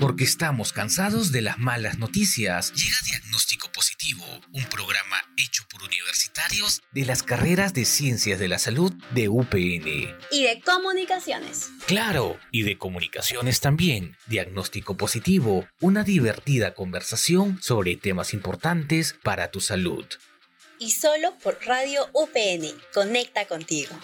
Porque estamos cansados de las malas noticias. Llega Diagnóstico Positivo, un programa hecho por universitarios de las carreras de Ciencias de la Salud de UPN. Y de comunicaciones. Claro, y de comunicaciones también. Diagnóstico Positivo, una divertida conversación sobre temas importantes para tu salud. Y solo por Radio UPN. Conecta contigo.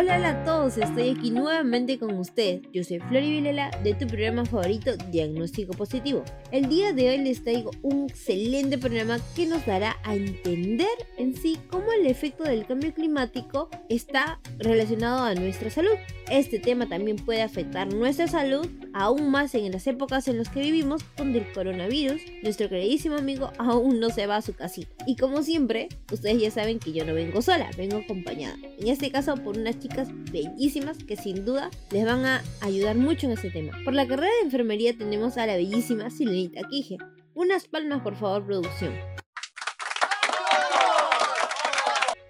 Hola, hola a todos, estoy aquí nuevamente con ustedes. Yo soy Flori Vilela de tu programa favorito Diagnóstico Positivo. El día de hoy les traigo un excelente programa que nos dará a entender en sí cómo el efecto del cambio climático está relacionado a nuestra salud. Este tema también puede afectar nuestra salud aún más en las épocas en las que vivimos donde el coronavirus, nuestro queridísimo amigo, aún no se va a su casita. Y como siempre, ustedes ya saben que yo no vengo sola, vengo acompañada. En este caso por una chica bellísimas que sin duda les van a ayudar mucho en este tema. Por la carrera de enfermería tenemos a la bellísima Silenita Quije. Unas palmas por favor producción.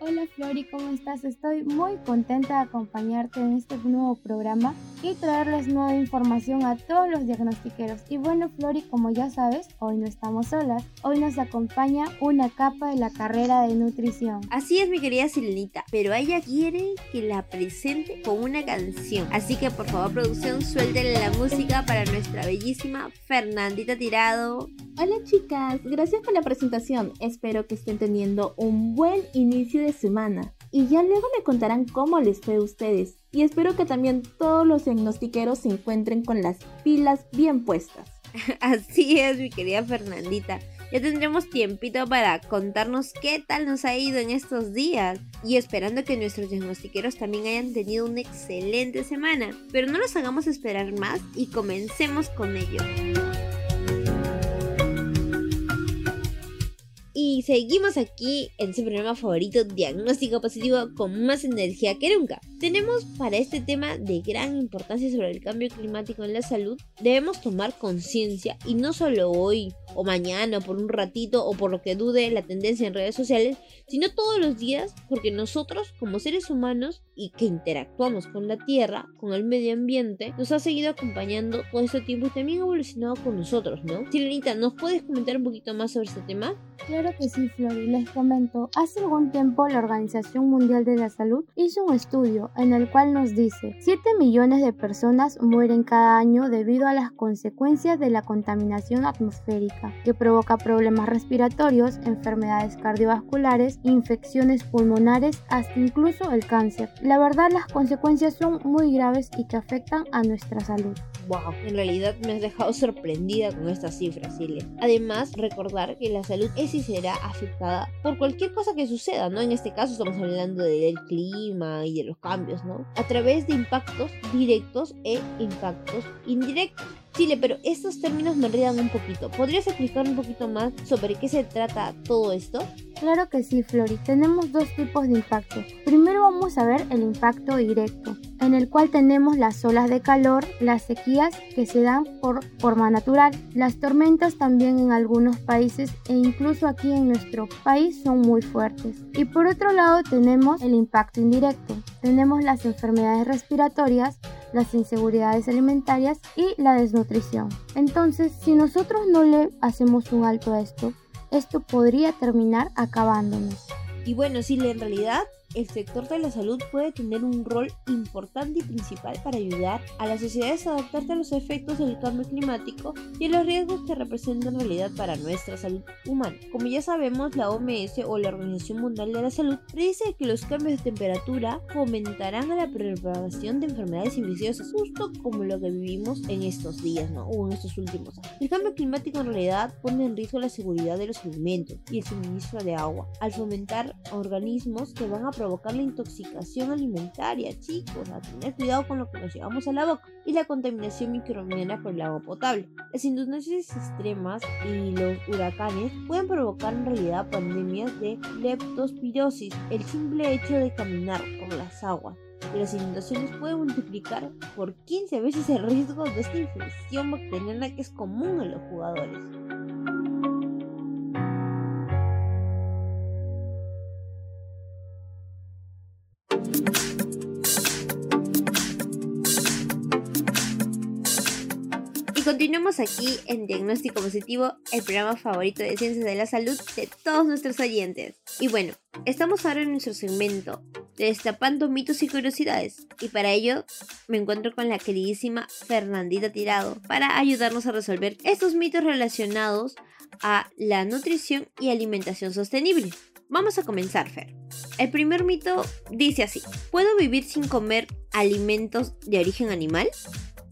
Hola Flori, ¿cómo estás? Estoy muy contenta de acompañarte en este nuevo programa y traerles nueva información a todos los diagnostiqueros. Y bueno Flori, como ya sabes, hoy no estamos solas. Hoy nos acompaña una capa de la carrera de nutrición. Así es mi querida Silenita, pero ella quiere que la presente con una canción. Así que por favor producción, suéltele la música para nuestra bellísima Fernandita Tirado. Hola chicas, gracias por la presentación. Espero que estén teniendo un buen inicio de semana. Y ya luego me contarán cómo les fue a ustedes. Y espero que también todos los diagnostiqueros se encuentren con las pilas bien puestas. Así es, mi querida Fernandita. Ya tendremos tiempito para contarnos qué tal nos ha ido en estos días. Y esperando que nuestros diagnostiqueros también hayan tenido una excelente semana. Pero no los hagamos esperar más y comencemos con ello. Y seguimos aquí en su programa favorito, Diagnóstico Positivo, con más energía que nunca. Tenemos para este tema de gran importancia sobre el cambio climático en la salud, debemos tomar conciencia y no solo hoy o mañana, por un ratito o por lo que dude la tendencia en redes sociales, sino todos los días, porque nosotros como seres humanos y que interactuamos con la Tierra, con el medio ambiente, nos ha seguido acompañando todo este tiempo y también ha evolucionado con nosotros, ¿no? Sirenita, ¿nos puedes comentar un poquito más sobre este tema? Claro que sí, Flori, les comento. Hace algún tiempo la Organización Mundial de la Salud hizo un estudio en el cual nos dice 7 millones de personas mueren cada año debido a las consecuencias de la contaminación atmosférica, que provoca problemas respiratorios, enfermedades cardiovasculares, infecciones pulmonares, hasta incluso el cáncer. La verdad las consecuencias son muy graves y que afectan a nuestra salud. Wow, en realidad me has dejado sorprendida con estas cifras, Silvia. Además, recordar que la salud es y será afectada por cualquier cosa que suceda, ¿no? En este caso estamos hablando del clima y de los cambios, ¿no? A través de impactos directos e impactos indirectos. Chile, pero estos términos me enredan un poquito. ¿Podrías explicar un poquito más sobre qué se trata todo esto? Claro que sí, Flori. Tenemos dos tipos de impacto. Primero vamos a ver el impacto directo, en el cual tenemos las olas de calor, las sequías que se dan por forma natural, las tormentas también en algunos países e incluso aquí en nuestro país son muy fuertes. Y por otro lado tenemos el impacto indirecto. Tenemos las enfermedades respiratorias, las inseguridades alimentarias y la desnutrición. Entonces, si nosotros no le hacemos un alto a esto, esto podría terminar acabándonos. Y bueno, si en realidad el sector de la salud puede tener un rol importante y principal para ayudar a las sociedades a adaptarse a los efectos del cambio climático y a los riesgos que representa en realidad para nuestra salud humana. Como ya sabemos, la OMS o la Organización Mundial de la Salud predice que los cambios de temperatura fomentarán a la propagación de enfermedades infecciosas, justo como lo que vivimos en estos días, ¿no? O en estos últimos años. El cambio climático en realidad pone en riesgo la seguridad de los alimentos y el suministro de agua, al fomentar organismos que van a provocar la intoxicación alimentaria, chicos, a tener cuidado con lo que nos llevamos a la boca, y la contaminación microbiana por el agua potable. Las inundaciones extremas y los huracanes pueden provocar en realidad pandemias de leptospirosis, el simple hecho de caminar por las aguas y las inundaciones pueden multiplicar por 15 veces el riesgo de esta infección bacteriana que es común en los jugadores. Aquí en Diagnóstico Positivo, el programa favorito de ciencias de la salud de todos nuestros oyentes. Y bueno, estamos ahora en nuestro segmento Destapando mitos y curiosidades. Y para ello me encuentro con la queridísima Fernandita Tirado para ayudarnos a resolver estos mitos relacionados a la nutrición y alimentación sostenible. Vamos a comenzar, Fer. El primer mito dice así, ¿puedo vivir sin comer alimentos de origen animal?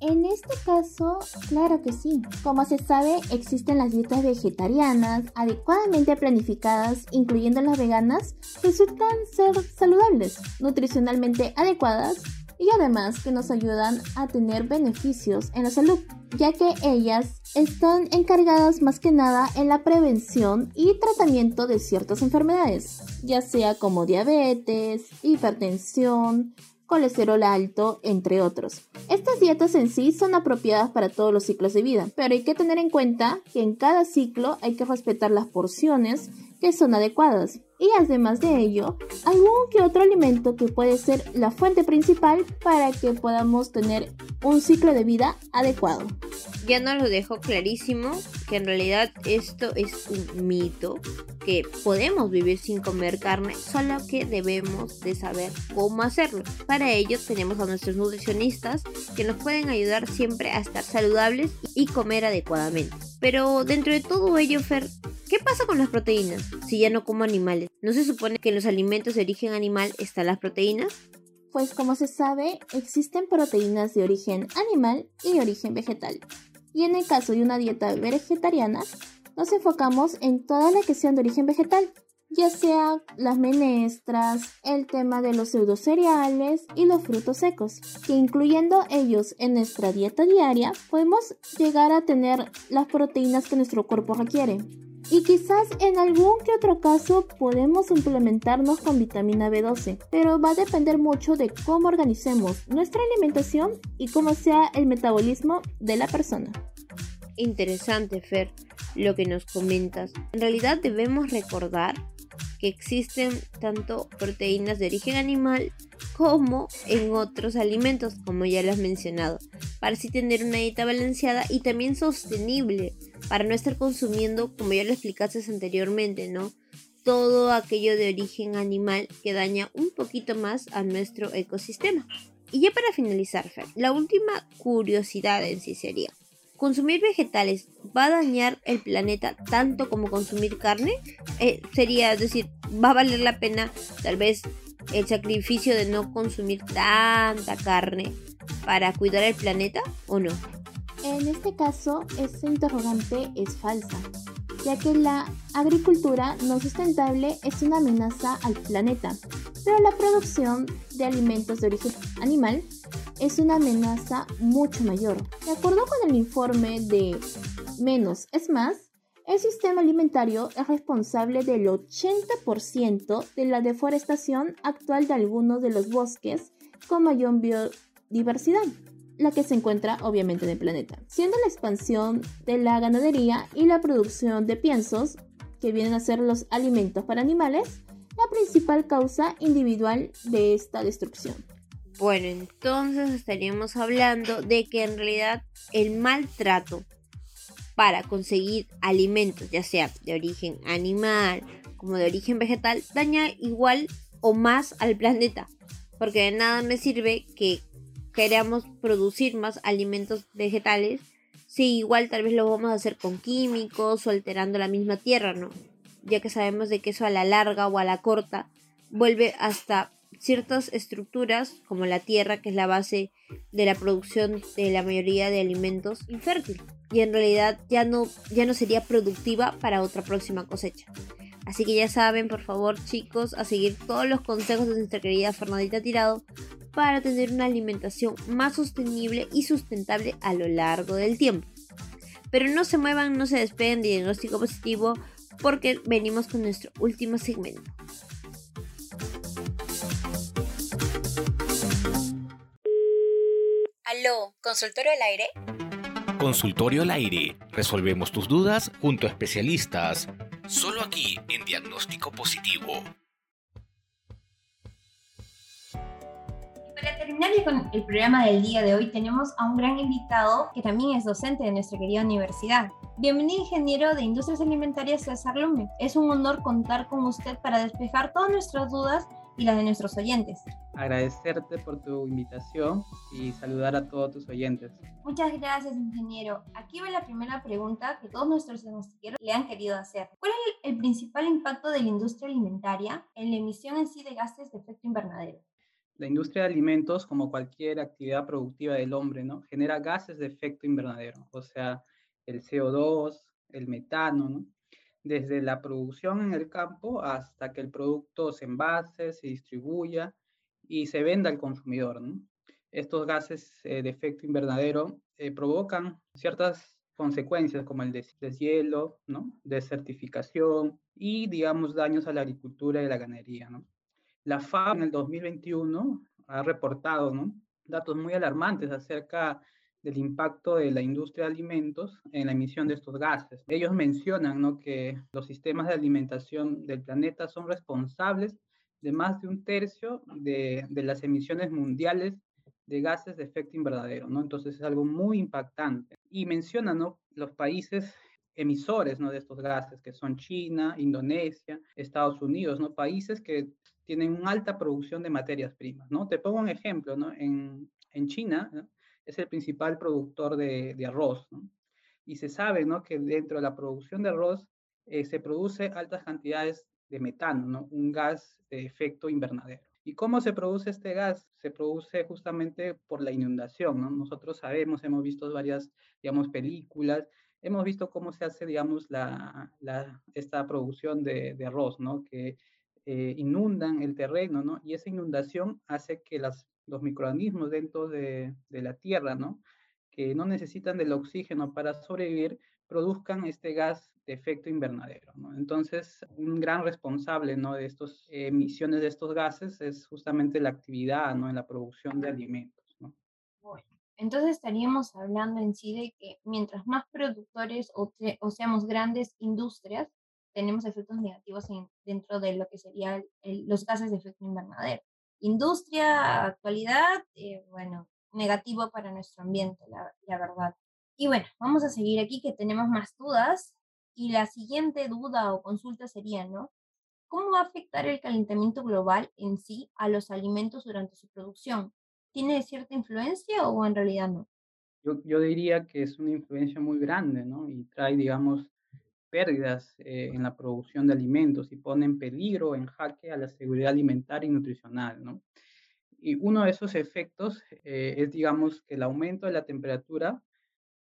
En este caso, claro que sí. Como se sabe, existen las dietas vegetarianas adecuadamente planificadas, incluyendo las veganas, resultan ser saludables, nutricionalmente adecuadas y además que nos ayudan a tener beneficios en la salud, ya que ellas están encargadas más que nada en la prevención y tratamiento de ciertas enfermedades, ya sea como diabetes, hipertensión, colesterol alto, entre otros. Estas dietas en sí son apropiadas para todos los ciclos de vida, pero hay que tener en cuenta que en cada ciclo hay que respetar las porciones que son adecuadas. Y además de ello, algún que otro alimento que puede ser la fuente principal para que podamos tener un ciclo de vida adecuado. Ya nos lo dejó clarísimo que en realidad esto es un mito, que podemos vivir sin comer carne, solo que debemos de saber cómo hacerlo. Para ello tenemos a nuestros nutricionistas que nos pueden ayudar siempre a estar saludables y comer adecuadamente. Pero dentro de todo ello, Fer, ¿qué pasa con las proteínas si ya no como animales? ¿No se supone que en los alimentos de origen animal están las proteínas? Pues como se sabe, existen proteínas de origen animal y origen vegetal. Y en el caso de una dieta vegetariana, nos enfocamos en todas las que sean de origen vegetal, ya sea las menestras, el tema de los pseudocereales y los frutos secos, que incluyendo ellos en nuestra dieta diaria, podemos llegar a tener las proteínas que nuestro cuerpo requiere. Y quizás en algún que otro caso podemos implementarnos con vitamina B12, pero va a depender mucho de cómo organicemos nuestra alimentación y cómo sea el metabolismo de la persona. Interesante, Fer, lo que nos comentas. En realidad debemos recordar existen tanto proteínas de origen animal como en otros alimentos, como ya lo has mencionado, para así tener una dieta balanceada y también sostenible para no estar consumiendo, como ya lo explicaste anteriormente, ¿no? Todo aquello de origen animal que daña un poquito más a nuestro ecosistema. Y ya para finalizar, la última curiosidad en sí sería, ¿consumir vegetales va a dañar el planeta tanto como consumir carne? Eh, sería, es decir, ¿va a valer la pena tal vez el sacrificio de no consumir tanta carne para cuidar el planeta o no? En este caso, esta interrogante es falsa, ya que la agricultura no sustentable es una amenaza al planeta, pero la producción de alimentos de origen animal es una amenaza mucho mayor. De acuerdo con el informe de Menos es Más, el sistema alimentario es responsable del 80% de la deforestación actual de algunos de los bosques con mayor biodiversidad la que se encuentra obviamente en el planeta, siendo la expansión de la ganadería y la producción de piensos, que vienen a ser los alimentos para animales, la principal causa individual de esta destrucción. Bueno, entonces estaríamos hablando de que en realidad el maltrato para conseguir alimentos, ya sea de origen animal como de origen vegetal, daña igual o más al planeta. Porque de nada me sirve que queramos producir más alimentos vegetales, si igual tal vez lo vamos a hacer con químicos o alterando la misma tierra, ¿no? Ya que sabemos de que eso a la larga o a la corta vuelve hasta ciertas estructuras como la tierra, que es la base de la producción de la mayoría de alimentos, infértil. Y en realidad ya no, ya no sería productiva para otra próxima cosecha. Así que ya saben, por favor, chicos, a seguir todos los consejos de nuestra querida Fernandita Tirado para tener una alimentación más sostenible y sustentable a lo largo del tiempo. Pero no se muevan, no se despeguen de diagnóstico positivo porque venimos con nuestro último segmento. Aló, ¿consultorio al aire? Consultorio al aire. Resolvemos tus dudas junto a especialistas. Solo aquí en Diagnóstico Positivo. para terminar con el programa del día de hoy tenemos a un gran invitado que también es docente de nuestra querida universidad. Bienvenido ingeniero de Industrias Alimentarias César Lume. Es un honor contar con usted para despejar todas nuestras dudas y las de nuestros oyentes. Agradecerte por tu invitación y saludar a todos tus oyentes. Muchas gracias, ingeniero. Aquí va la primera pregunta que todos nuestros diagnostiqueros le han querido hacer. ¿Cuál es el principal impacto de la industria alimentaria en la emisión en sí de gases de efecto invernadero? La industria de alimentos, como cualquier actividad productiva del hombre, ¿no? genera gases de efecto invernadero, o sea, el CO2, el metano, ¿no? Desde la producción en el campo hasta que el producto se envase, se distribuya y se venda al consumidor. Estos gases eh, de efecto invernadero eh, provocan ciertas consecuencias como el deshielo, ¿no? desertificación y, digamos, daños a la agricultura y la ganadería. La FAO en el 2021 ha reportado datos muy alarmantes acerca del impacto de la industria de alimentos en la emisión de estos gases. Ellos mencionan ¿no? que los sistemas de alimentación del planeta son responsables de más de un tercio de, de las emisiones mundiales de gases de efecto invernadero, ¿no? Entonces es algo muy impactante. Y mencionan ¿no? los países emisores ¿no? de estos gases, que son China, Indonesia, Estados Unidos, ¿no? países que tienen una alta producción de materias primas. ¿no? Te pongo un ejemplo, ¿no? en, en China. Es el principal productor de, arroz. Y se sabe ¿no? que dentro de la producción de arroz eh, se produce altas cantidades de metano, ¿no? un gas de efecto invernadero. ¿Y cómo se produce este gas? Se produce justamente por la inundación. ¿no? Nosotros sabemos, hemos visto varias, digamos, películas, hemos visto cómo se hace, digamos, la, la, esta producción de, de arroz, ¿no? que eh, inundan el terreno, ¿no? y esa inundación hace que las los microorganismos dentro de, de, la Tierra, ¿no? Que no necesitan del oxígeno para sobrevivir, produzcan este gas de efecto invernadero, ¿no? Entonces, un gran responsable, ¿no? De estas emisiones de estos gases es justamente la actividad, ¿no? En la producción de alimentos, ¿no? Bueno, entonces estaríamos hablando en sí de que mientras más productores o, o seamos grandes industrias, tenemos efectos negativos en, dentro de lo que serían los gases de efecto invernadero industria, actualidad, eh, bueno, negativo para nuestro ambiente, la, la, verdad. Y bueno, vamos a seguir aquí que tenemos más dudas. Y la siguiente duda o consulta sería, ¿no? ¿Cómo va a afectar el calentamiento global en sí a los alimentos durante su producción? ¿Tiene cierta influencia o en realidad no? Yo, yo diría que es una influencia muy grande, ¿no? Y trae, digamos, pérdidas eh, en la producción de alimentos y pone en peligro, en jaque a la seguridad alimentaria y nutricional, ¿no? Y uno de esos efectos eh, es, digamos, que el aumento de la temperatura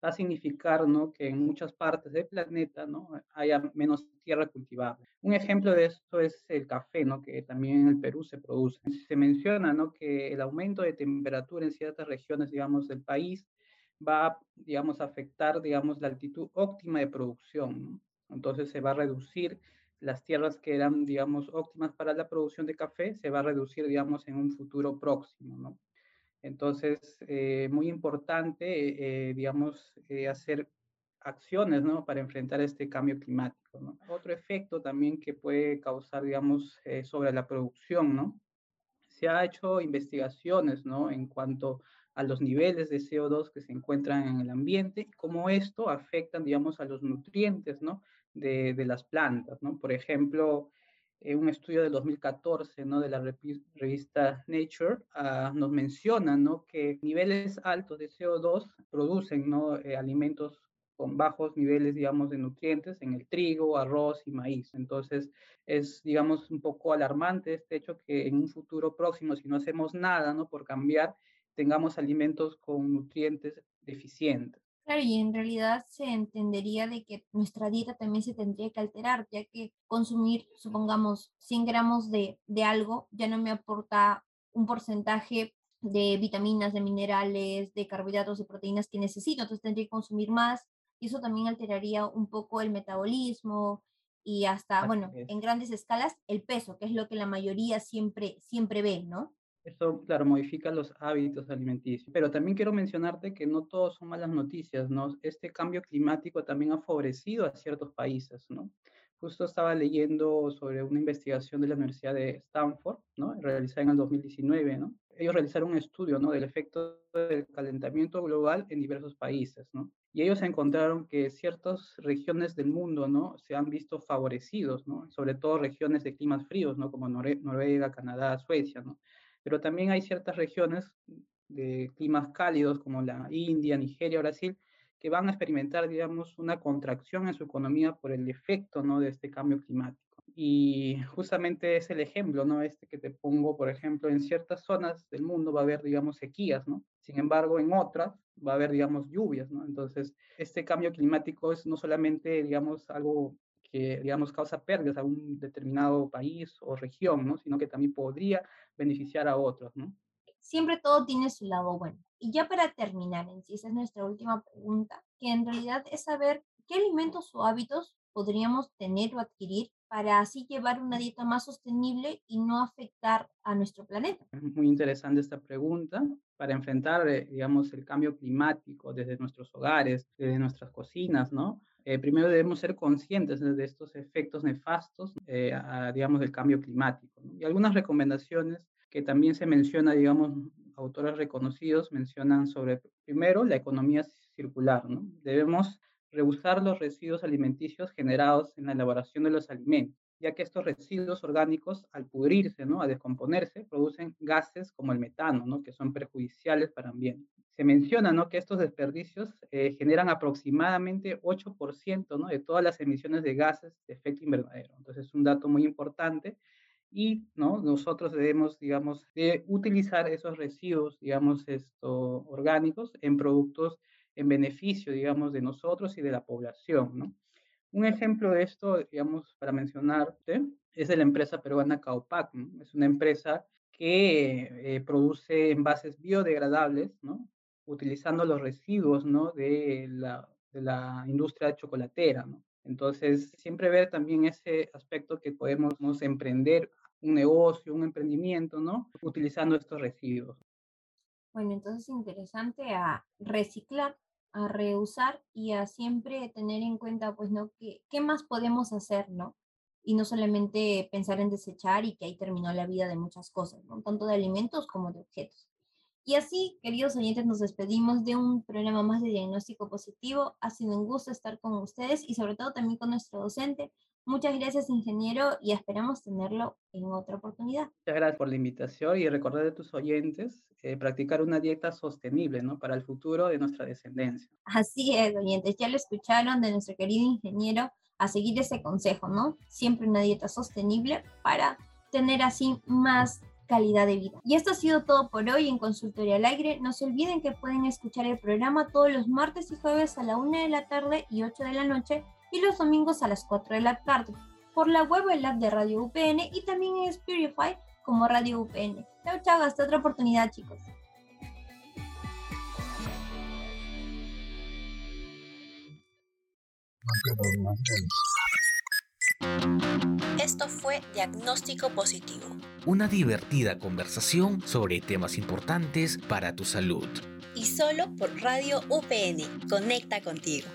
va a significar, ¿no? Que en muchas partes del planeta, ¿no? Haya menos tierra cultivable. Un ejemplo de esto es el café, ¿no? Que también en el Perú se produce. Se menciona, ¿no? Que el aumento de temperatura en ciertas regiones, digamos, del país va, digamos, a afectar, digamos, la altitud óptima de producción. Entonces se va a reducir las tierras que eran, digamos, óptimas para la producción de café, se va a reducir, digamos, en un futuro próximo, ¿no? Entonces, eh, muy importante, eh, digamos, eh, hacer acciones, ¿no? Para enfrentar este cambio climático, ¿no? Otro efecto también que puede causar, digamos, eh, sobre la producción, ¿no? Se ha hecho investigaciones, ¿no? En cuanto a los niveles de CO2 que se encuentran en el ambiente cómo esto afecta, digamos, a los nutrientes, ¿no? De, las plantas, ¿no? Por ejemplo, eh, un estudio del 2014, ¿no? De la revista Nature uh, nos menciona, ¿no? Que niveles altos de CO2 producen, ¿no? Eh, alimentos con bajos niveles, digamos, de nutrientes en el trigo, arroz y maíz. Entonces, es, digamos, un poco alarmante este hecho que en un futuro próximo, si no hacemos nada, ¿no? Por cambiar, tengamos alimentos con nutrientes deficientes. Claro, y en realidad se entendería de que nuestra dieta también se tendría que alterar, ya que consumir, supongamos, 100 gramos de, de algo ya no me aporta un porcentaje de vitaminas, de minerales, de carbohidratos, de proteínas que necesito, entonces tendría que consumir más y eso también alteraría un poco el metabolismo y hasta, Así bueno, es. en grandes escalas, el peso, que es lo que la mayoría siempre, siempre ve, ¿no? Esto, claro, modifica los hábitos alimenticios. Pero también quiero mencionarte que no todos son malas noticias, ¿no? Este cambio climático también ha favorecido a ciertos países, ¿no? Justo estaba leyendo sobre una investigación de la Universidad de Stanford, ¿no? realizada en el 2019. ¿no? Ellos realizaron un estudio ¿no? del efecto del calentamiento global en diversos países. ¿no? Y ellos encontraron que ciertas regiones del mundo ¿no? se han visto favorecidos, ¿no? sobre todo regiones de climas fríos, ¿no? como Noruega, Canadá, Suecia. ¿no? Pero también hay ciertas regiones de climas cálidos como la India, Nigeria, Brasil, que van a experimentar, digamos, una contracción en su economía por el efecto, ¿no? De este cambio climático. Y justamente es el ejemplo, ¿no? Este que te pongo, por ejemplo, en ciertas zonas del mundo va a haber, digamos, sequías, ¿no? Sin embargo, en otras va a haber, digamos, lluvias, ¿no? Entonces, este cambio climático es no solamente, digamos, algo que, digamos, causa pérdidas a un determinado país o región, ¿no? Sino que también podría beneficiar a otros, ¿no? Siempre todo tiene su lado bueno. Y ya para terminar, en sí, esa es nuestra última pregunta, que en realidad es saber qué alimentos o hábitos podríamos tener o adquirir para así llevar una dieta más sostenible y no afectar a nuestro planeta. Es muy interesante esta pregunta. Para enfrentar, eh, digamos, el cambio climático desde nuestros hogares, desde nuestras cocinas, ¿no? Eh, primero debemos ser conscientes de estos efectos nefastos, eh, digamos, del cambio climático. Y algunas recomendaciones que también se menciona, digamos, autores reconocidos mencionan sobre, primero, la economía circular. Debemos reusar los residuos alimenticios generados en la elaboración de los alimentos, ya que estos residuos orgánicos, al pudrirse, ¿no? a descomponerse, producen gases como el metano, ¿no? que son perjudiciales para el ambiente. Se menciona ¿no? que estos desperdicios eh, generan aproximadamente 8% ¿no? de todas las emisiones de gases de efecto invernadero. Entonces es un dato muy importante y ¿no? nosotros debemos, digamos, utilizar esos residuos, digamos, esto, orgánicos en productos en beneficio, digamos, de nosotros y de la población, ¿no? Un ejemplo de esto, digamos, para mencionarte, es de la empresa peruana Caupac, ¿no? Es una empresa que eh, produce envases biodegradables, ¿no? Utilizando los residuos, ¿no? De la, de la industria chocolatera, ¿no? Entonces, siempre ver también ese aspecto que podemos emprender un negocio, un emprendimiento, ¿no? Utilizando estos residuos. Bueno, entonces interesante a reciclar, a reusar y a siempre tener en cuenta, pues, ¿no? ¿Qué, qué más podemos hacer, ¿no? Y no solamente pensar en desechar y que ahí terminó la vida de muchas cosas, ¿no? Tanto de alimentos como de objetos. Y así, queridos oyentes, nos despedimos de un programa más de diagnóstico positivo. Ha sido un gusto estar con ustedes y sobre todo también con nuestro docente, Muchas gracias, ingeniero, y esperamos tenerlo en otra oportunidad. Muchas gracias por la invitación y recordar a tus oyentes eh, practicar una dieta sostenible ¿no? para el futuro de nuestra descendencia. Así es, oyentes, ya lo escucharon de nuestro querido ingeniero a seguir ese consejo, ¿no? Siempre una dieta sostenible para tener así más calidad de vida. Y esto ha sido todo por hoy en Consultoría al Aire. No se olviden que pueden escuchar el programa todos los martes y jueves a la 1 de la tarde y 8 de la noche y los domingos a las 4 de la tarde por la web o el app de Radio UPN y también en Spirify como Radio UPN. Chao, chao, hasta otra oportunidad, chicos. Esto fue Diagnóstico Positivo. Una divertida conversación sobre temas importantes para tu salud. Y solo por Radio UPN. Conecta contigo.